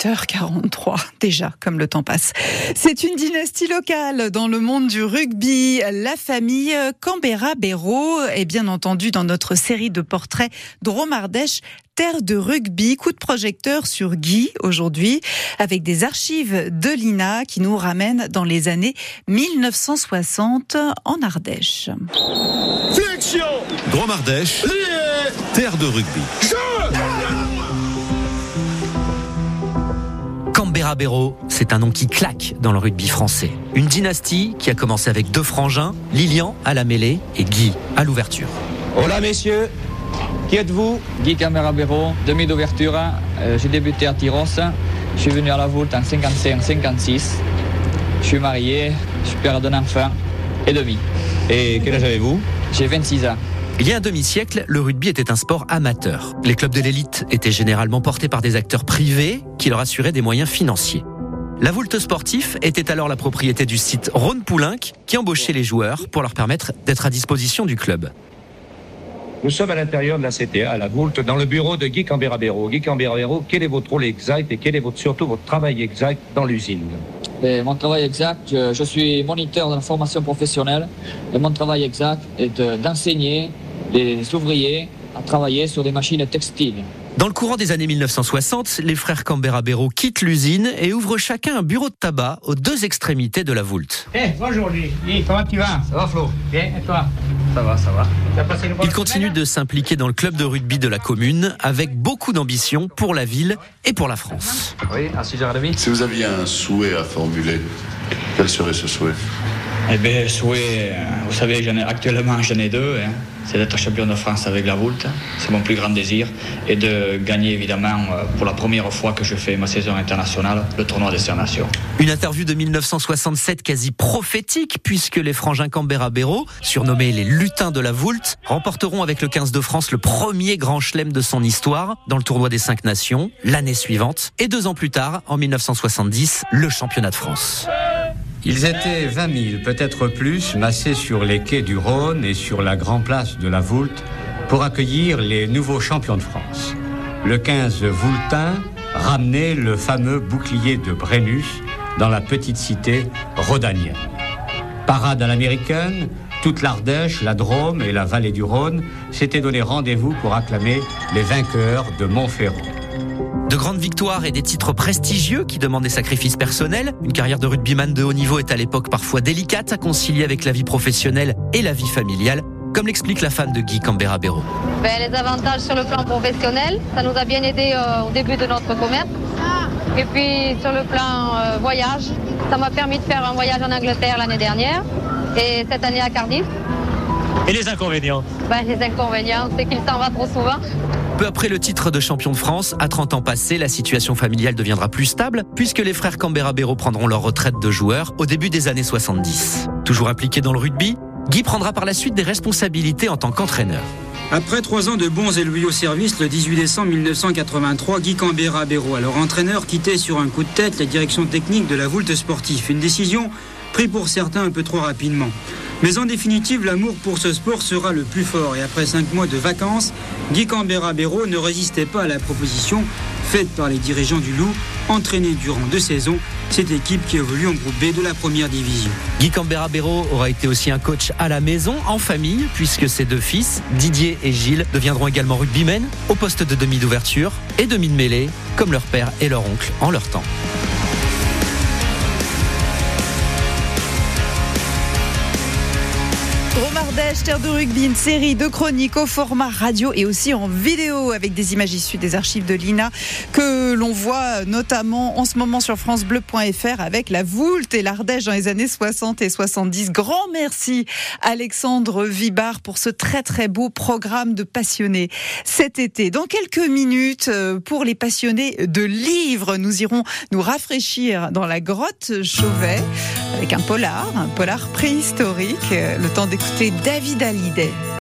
8h43 déjà, comme le temps passe. C'est une dynastie locale dans le monde du rugby. La famille Canberra-Béraud est bien entendu dans notre série de portraits Dromardèche terre de rugby. Coup de projecteur sur Guy aujourd'hui avec des archives de l'INA qui nous ramènent dans les années 1960 en Ardèche. Flexion Dromardèche, terre de rugby. Béraud, c'est un nom qui claque dans le rugby français. Une dynastie qui a commencé avec deux frangins, Lilian à la mêlée et Guy à l'ouverture. Hola messieurs, qui êtes-vous? Guy Camerabero, demi d'ouverture. Euh, j'ai débuté à Tyros. Je suis venu à la Voulte en 55-56. Je suis marié, je suis père d'un enfant et demi. Et quel âge avez-vous? J'ai 26 ans. Il y a un demi-siècle, le rugby était un sport amateur. Les clubs de l'élite étaient généralement portés par des acteurs privés qui leur assuraient des moyens financiers. La Voulte Sportif était alors la propriété du site Rhône Poulenc qui embauchait les joueurs pour leur permettre d'être à disposition du club. Nous sommes à l'intérieur de la CTA, à la Voulte, dans le bureau de Guy Camberabero. Guy Camberabero, quel est votre rôle exact et quel est votre, surtout votre travail exact dans l'usine? Et mon travail exact, je, suis moniteur de la formation professionnelle. Et mon travail exact est de- d'enseigner les ouvriers à travailler sur des machines textiles. Dans le courant des années 1960, les frères Canberra Béraud quittent l'usine et ouvrent chacun un bureau de tabac aux deux extrémités de la Voulte. Eh, bonjour Louis. Louis, comment tu vas? Ça va Flo? Bien, et toi? Ça va, ça va. Ils continuent de s'impliquer dans le club de rugby de la commune avec beaucoup d'ambition pour la ville et pour la France. Oui, à 6h30. Si vous aviez un souhait à formuler, quel serait ce souhait? Eh bien, souhait, vous savez, actuellement j'en ai deux. hein. C'est d'être champion de France avec la Voulte, c'est mon plus grand désir. Et de gagner évidemment, euh, pour la première fois que je fais ma saison internationale, le tournoi des Sœurs Nations. Une interview de 1967 quasi prophétique puisque les frangins Canberra Béraud, surnommés les lutins de la Voulte, remporteront avec le 15 de France le premier grand chelem de son histoire dans le tournoi des cinq nations l'année suivante et deux ans plus tard, en 1970, le championnat de France. Ils étaient 20 000, peut-être plus, massés sur les quais du Rhône et sur la grande place de la Voulte pour accueillir les nouveaux champions de France. Le 15 Voultin ramenait le fameux bouclier de Brennus dans la petite cité rhodanienne. Parade à l'américaine, toute l'Ardèche, la Drôme et la vallée du Rhône s'étaient donné rendez-vous pour acclamer les vainqueurs de Montferrand. De grandes victoires et des titres prestigieux qui demandent des sacrifices personnels. Une carrière de rugbyman de haut niveau est à l'époque parfois délicate à concilier avec la vie professionnelle et la vie familiale, comme l'explique la femme de Guy Canberra Béraud. Ben, les avantages sur le plan professionnel, ça nous a bien aidé euh, au début de notre commerce. Et puis sur le plan euh, voyage, ça m'a permis de faire un voyage en Angleterre l'année dernière et cette année à Cardiff. Et les inconvénients? Ben, les inconvénients, c'est qu'il s'en va trop souvent. Peu après le titre de champion de France, à 30 ans passés, la situation familiale deviendra plus stable puisque les frères Canberra Béraud prendront leur retraite de joueurs au début des années 70. Toujours impliqué dans le rugby, Guy prendra par la suite des responsabilités en tant qu'entraîneur. Après trois ans de bons et loyaux services, le 18 décembre 1983, Guy Cambera Béraud, alors entraîneur, quittait sur un coup de tête la direction technique de la Voulte Sportif. Une décision prise pour certains un peu trop rapidement. Mais en définitive, l'amour pour ce sport sera le plus fort. Et après cinq mois de vacances, Guy Cambera Béraud ne résistait pas à la proposition faite par les dirigeants du Loup, entraîner durant deux saisons cette équipe qui évolue en groupe B de la première division. Guy Canberra Béraud aura été aussi un coach à la maison, en famille, puisque ses deux fils, Didier et Gilles, deviendront également rugbymen au poste de demi d'ouverture et demi de mêlée, comme leur père et leur oncle en leur temps. Dromardèche, terre de rugby, une série de chroniques au format radio et aussi en vidéo avec des images issues des archives de l'INA que l'on voit notamment en ce moment sur francebleu.fr avec la Voulte et l'Ardèche dans les années 60 et 70. Grand merci Alexandre Vibard pour ce très très beau programme de passionnés cet été. Dans quelques minutes, euh, pour les passionnés de livres, nous irons nous rafraîchir dans la grotte Chauvet avec un polar, un polar préhistorique, euh, le temps d'écouter David Hallyday.